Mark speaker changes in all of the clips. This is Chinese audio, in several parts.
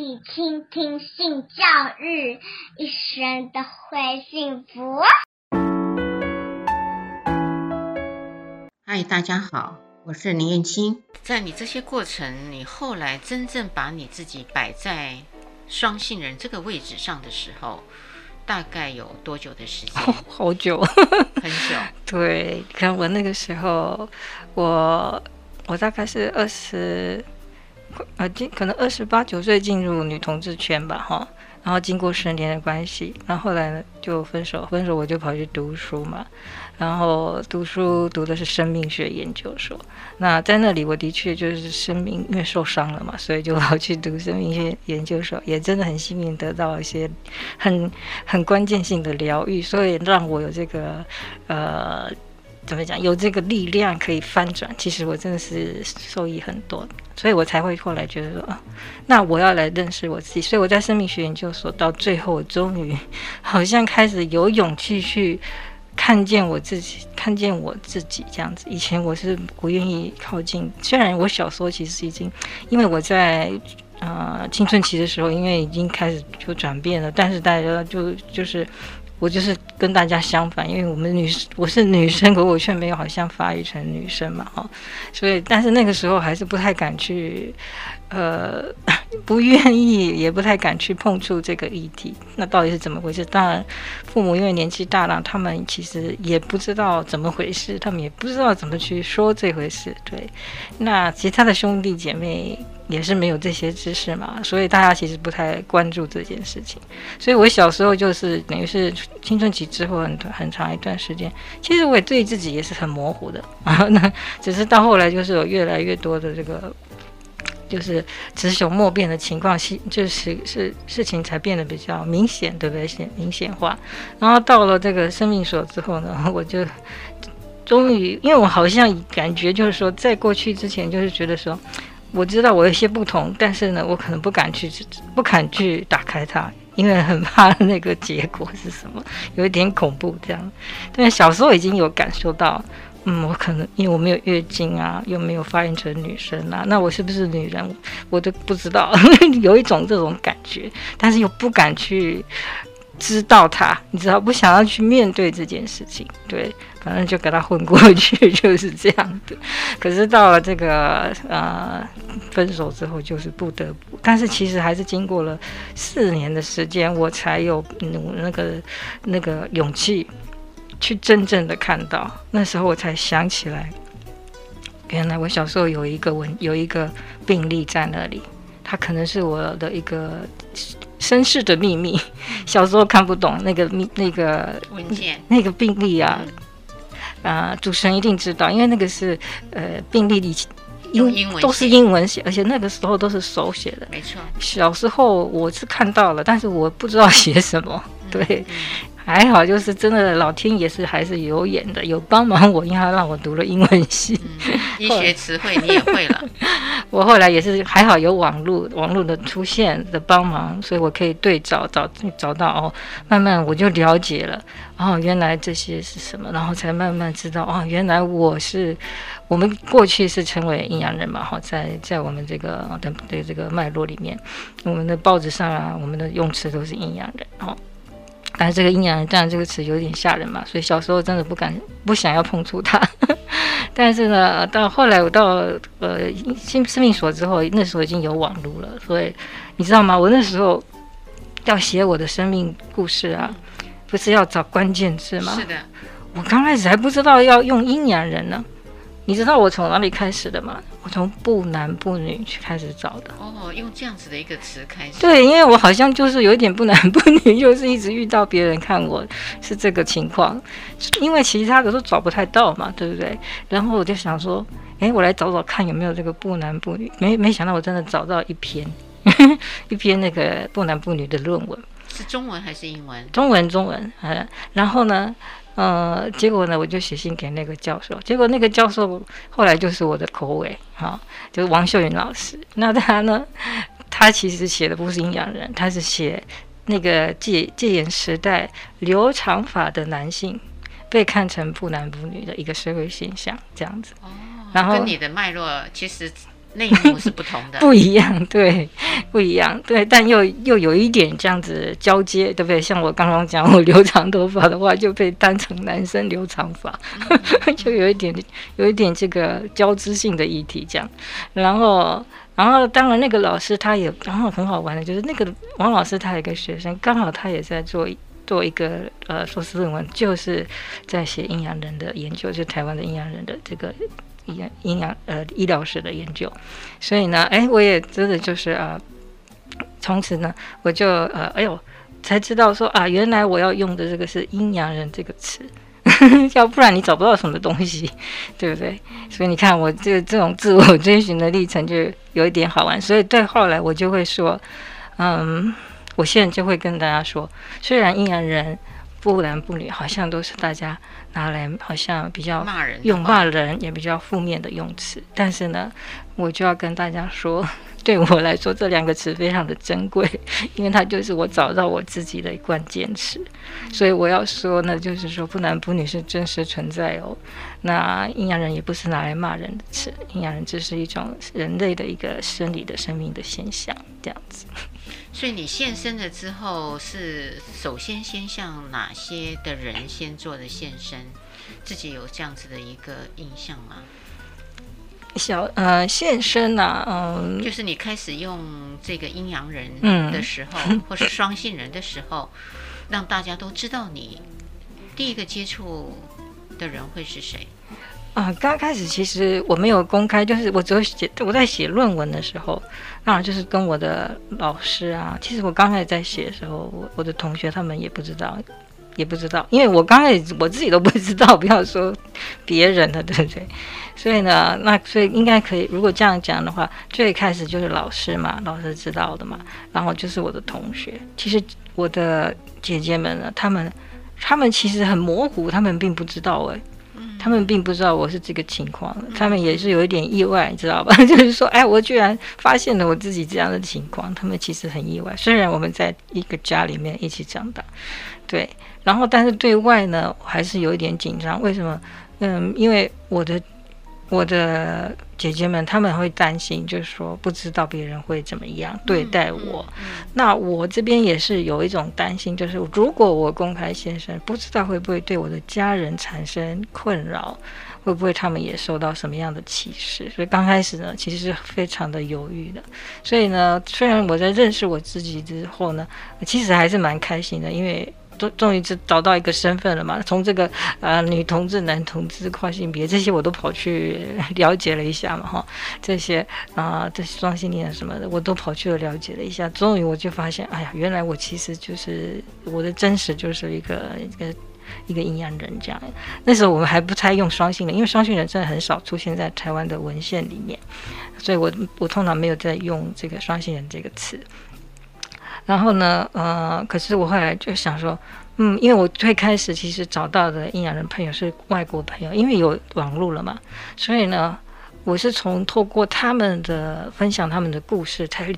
Speaker 1: 起倾听性教育，一生都会幸福。
Speaker 2: 嗨，大家好，我是林燕青。在你这些过程，你后来真正把你自己摆在双性人这个位置上的时候，大概有多久的时间？
Speaker 3: 哦、好久，
Speaker 2: 很久。
Speaker 3: 对，看我那个时候，我我大概是二十。呃，进可能二十八九岁进入女同志圈吧，哈，然后经过十年的关系，然后后来呢就分手，分手我就跑去读书嘛，然后读书读的是生命学研究所，那在那里我的确就是生命因为受伤了嘛，所以就跑去读生命学研究所，也真的很幸运得到一些很很关键性的疗愈，所以让我有这个呃。怎么讲？有这个力量可以翻转，其实我真的是受益很多，所以我才会后来觉得说，那我要来认识我自己。所以我在生命学研究所到最后，我终于好像开始有勇气去看见我自己，看见我自己这样子。以前我是不愿意靠近，虽然我小时候其实已经，因为我在呃青春期的时候，因为已经开始就转变了，但是大家就就是。我就是跟大家相反，因为我们女我是女生，可我却没有好像发育成女生嘛，哈，所以但是那个时候还是不太敢去，呃，不愿意，也不太敢去碰触这个议题。那到底是怎么回事？当然，父母因为年纪大了，他们其实也不知道怎么回事，他们也不知道怎么去说这回事。对，那其他的兄弟姐妹。也是没有这些知识嘛，所以大家其实不太关注这件事情。所以我小时候就是等于是青春期之后很很长一段时间，其实我也对自己也是很模糊的啊。那 只是到后来就是有越来越多的这个，就是雌雄莫辨的情况，是就是是事情才变得比较明显，对不对？显明显化。然后到了这个生命所之后呢，我就终于，因为我好像感觉就是说，在过去之前就是觉得说。我知道我有些不同，但是呢，我可能不敢去，不敢去打开它，因为很怕 那个结果是什么，有一点恐怖这样。但是小时候已经有感受到，嗯，我可能因为我没有月经啊，又没有发育成女生啊，那我是不是女人，我都不知道，有一种这种感觉，但是又不敢去。知道他，你知道不想要去面对这件事情，对，反正就给他混过去，就是这样的。可是到了这个呃分手之后，就是不得不，但是其实还是经过了四年的时间，我才有那个那个勇气去真正的看到。那时候我才想起来，原来我小时候有一个文有一个病例在那里，它可能是我的一个。身世的秘密，小时候看不懂那个秘那个
Speaker 2: 文件，
Speaker 3: 那个病例啊，啊、呃，主持人一定知道，因为那个是呃病历里英
Speaker 2: 英文
Speaker 3: 都是英文写，而且那个时候都是手写的，
Speaker 2: 没错。
Speaker 3: 小时候我是看到了，但是我不知道写什么，对。嗯嗯还好，就是真的，老天也是还是有眼的，有帮忙我，因为他让我读了英文系，
Speaker 2: 嗯、医学词汇你也会了。
Speaker 3: 我后来也是还好，有网络网络的出现的帮忙，所以我可以对照找找到哦，慢慢我就了解了哦，原来这些是什么，然后才慢慢知道哦，原来我是我们过去是称为阴阳人嘛，哈，在在我们这个的的这个脉络里面，我们的报纸上啊，我们的用词都是阴阳人，哦。但是这个阴阳人这样这个词有点吓人嘛，所以小时候真的不敢不想要碰触它。但是呢，到后来我到呃新生命所之后，那时候已经有网络了，所以你知道吗？我那时候要写我的生命故事啊，不是要找关键字吗？
Speaker 2: 是的，
Speaker 3: 我刚开始还不知道要用阴阳人呢。你知道我从哪里开始的吗？我从不男不女去开始找的。
Speaker 2: 哦，用这样子的一个词开始。
Speaker 3: 对，因为我好像就是有一点不男不女，就是一直遇到别人看我是这个情况，因为其他的都找不太到嘛，对不对？然后我就想说，哎，我来找找看有没有这个不男不女。没没想到我真的找到一篇，一篇那个不男不女的论文。
Speaker 2: 是中文还是英文？
Speaker 3: 中文，中文。嗯，然后呢？呃，结果呢，我就写信给那个教授，结果那个教授后来就是我的口尾，哈、哦，就是王秀云老师。那他呢，他其实写的不是阴阳人，他是写那个戒戒严时代留长发的男性被看成不男不女的一个社会现象，这样子。哦，然后
Speaker 2: 跟你的脉络其实内幕是不同的，
Speaker 3: 不一样，对，不一样，对，但又又有一点这样子交接，对不对？像我刚刚讲，我留长头发的话，就被当成男生留长发，嗯、就有一点，有一点这个交织性的议题这样。然后，然后当然那个老师他也，然后很好玩的，就是那个王老师他有一个学生，刚好他也在做做一个呃硕士论文，就是在写阴阳人的研究，就台湾的阴阳人的这个。阴阴阳呃医疗史的研究，所以呢，哎，我也真的就是啊，从此呢，我就呃，哎呦，才知道说啊，原来我要用的这个是阴阳人这个词，要不然你找不到什么东西，对不对？所以你看我这这种自我追寻的历程就有一点好玩，所以对后来我就会说，嗯，我现在就会跟大家说，虽然阴阳人。不男不女，好像都是大家拿来好像比较骂人用骂人也比较负面的用词。但是呢，我就要跟大家说，对我来说这两个词非常的珍贵，因为它就是我找到我自己的关键词。所以我要说呢，就是说不男不女是真实存在哦。那阴阳人也不是拿来骂人的词，阴阳人只是一种人类的一个生理的生命的现象，这样子。
Speaker 2: 所以你现身了之后，是首先先向哪些的人先做的现身？自己有这样子的一个印象吗？
Speaker 3: 小呃现身呐、啊，嗯，
Speaker 2: 就是你开始用这个阴阳人的时候，嗯、或是双性人的时候，让大家都知道你第一个接触的人会是谁？
Speaker 3: 啊，刚开始其实我没有公开，就是我只有写我在写论文的时候，那就是跟我的老师啊。其实我刚开始在写的时候，我我的同学他们也不知道，也不知道，因为我刚开始我自己都不知道，不要说别人的，对不对？所以呢，那所以应该可以，如果这样讲的话，最开始就是老师嘛，老师知道的嘛，然后就是我的同学。其实我的姐姐们呢，他们他们其实很模糊，他们并不知道哎。他们并不知道我是这个情况，他们也是有一点意外，你知道吧？就是说，哎，我居然发现了我自己这样的情况，他们其实很意外。虽然我们在一个家里面一起长大，对，然后但是对外呢，我还是有一点紧张。为什么？嗯，因为我的。我的姐姐们，她们会担心，就是说不知道别人会怎么样对待我。嗯嗯嗯、那我这边也是有一种担心，就是如果我公开现身，不知道会不会对我的家人产生困扰，会不会他们也受到什么样的歧视？所以刚开始呢，其实是非常的犹豫的。所以呢，虽然我在认识我自己之后呢，其实还是蛮开心的，因为。终终于找到一个身份了嘛？从这个、呃、女同志、男同志、跨性别这些我都跑去了解了一下嘛，哈，这些啊、这些双性恋什么的我都跑去了了解了一下。终于我就发现，哎呀，原来我其实就是我的真实就是一个一个一个阴阳人这样。那时候我们还不太用双性人，因为双性人真的很少出现在台湾的文献里面，所以我我通常没有在用这个双性人这个词。然后呢，呃，可是我后来就想说，嗯，因为我最开始其实找到的阴阳人朋友是外国朋友，因为有网络了嘛，所以呢，我是从透过他们的分享他们的故事，才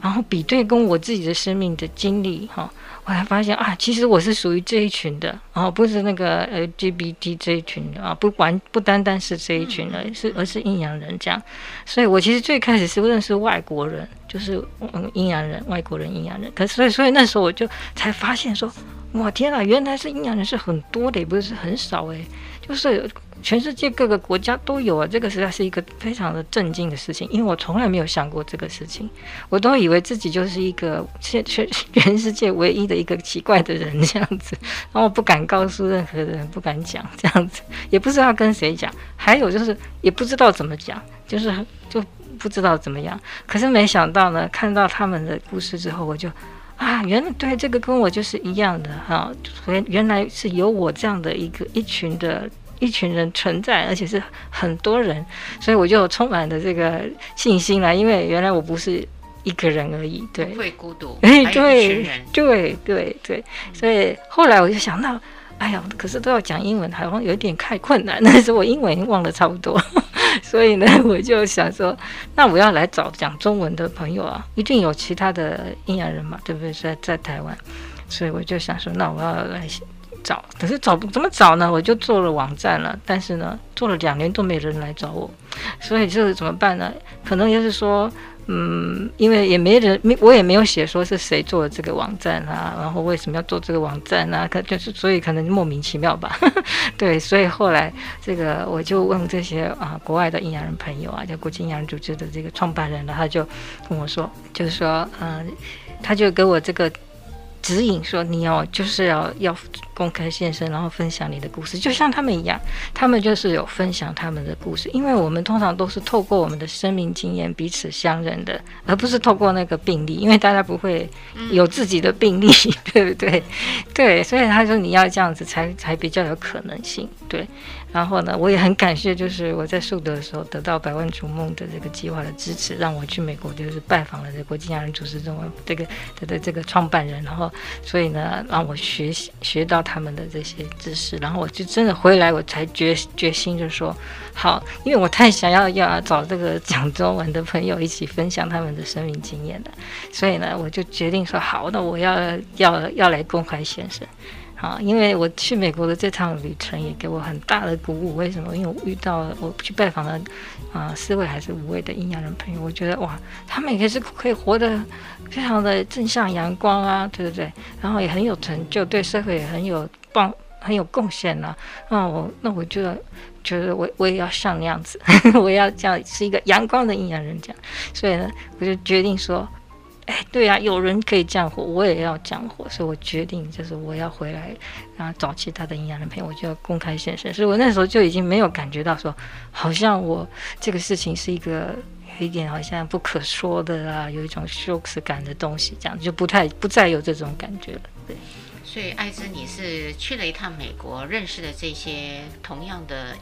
Speaker 3: 然后比对跟我自己的生命的经历，哈。我还发现啊，其实我是属于这一群的，然后不是那个 LGBT 这一群的啊，不完不单单是这一群的，是而是阴阳人这样。所以我其实最开始是认识外国人，就是嗯阴阳人，外国人阴阳人。可是所以所以那时候我就才发现说，哇天啊，原来是阴阳人是很多的，也不是很少诶，就是。全世界各个国家都有啊，这个实在是一个非常的震惊的事情，因为我从来没有想过这个事情，我都以为自己就是一个全全全世界唯一的一个奇怪的人这样子，然后我不敢告诉任何人，不敢讲这样子，也不知道跟谁讲，还有就是也不知道怎么讲，就是就不知道怎么样。可是没想到呢，看到他们的故事之后，我就啊，原来对这个跟我就是一样的哈，原原来是有我这样的一个一群的。一群人存在，而且是很多人，所以我就充满了这个信心了。因为原来我不是一个人而已，对，
Speaker 2: 不会孤独。
Speaker 3: 哎，对，对，对，对，所以后来我就想到，哎呀，可是都要讲英文，好像有一点太困难。但是我英文已经忘了差不多，所以呢，我就想说，那我要来找讲中文的朋友啊，一定有其他的阴阳人嘛，对不对？在在台湾，所以我就想说，那我要来。找，可是找怎么找呢？我就做了网站了，但是呢，做了两年都没人来找我，所以这怎么办呢？可能就是说。嗯，因为也没人，没我也没有写说是谁做的这个网站啊，然后为什么要做这个网站啊？可就是所以可能莫名其妙吧，对，所以后来这个我就问这些啊国外的阴阳人朋友啊，叫国际阴阳人组织的这个创办人了，他就跟我说，就是说，嗯，他就给我这个。指引说你要就是要要公开现身，然后分享你的故事，就像他们一样，他们就是有分享他们的故事。因为我们通常都是透过我们的生命经验彼此相认的，而不是透过那个病例，因为大家不会有自己的病例，对不对？对，所以他说你要这样子才才比较有可能性，对。然后呢，我也很感谢，就是我在树德的时候得到百万逐梦的这个计划的支持，让我去美国，就是拜访了这国际亚人组织中这个的的这个创办人，然后所以呢，让我学习学到他们的这些知识，然后我就真的回来，我才决决心就说好，因为我太想要要找这个讲中文的朋友一起分享他们的生命经验了，所以呢，我就决定说好，那我要要要来公开先生。啊，因为我去美国的这趟旅程也给我很大的鼓舞。为什么？因为我遇到了我去拜访了啊、四位还是五位的阴阳人朋友，我觉得哇，他们也是可以活得非常的正向阳光啊，对不对？然后也很有成就，对社会也很有帮很有贡献呐。那我那我就觉得我我也要像那样子，我也要这样是一个阳光的阴阳人这样。所以呢，我就决定说。哎，对啊，有人可以这样活，我也要这样活，所以我决定就是我要回来，然后找其他的营养人朋友，我就要公开现身。所以我那时候就已经没有感觉到说，好像我这个事情是一个有一点好像不可说的啊，有一种羞耻感的东西，这样就不太不再有这种感觉了。对，
Speaker 2: 所以爱芝，你是去了一趟美国，认识了这些同样的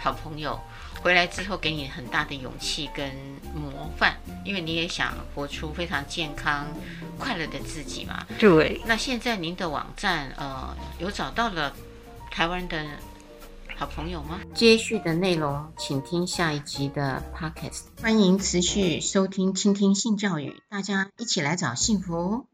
Speaker 2: 好朋友。回来之后，给你很大的勇气跟模范，因为你也想活出非常健康、快乐的自己嘛。
Speaker 3: 对。
Speaker 2: 那现在您的网站，呃，有找到了台湾的好朋友吗？接续的内容，请听下一集的 Podcast。欢迎持续收听、倾听性教育，大家一起来找幸福。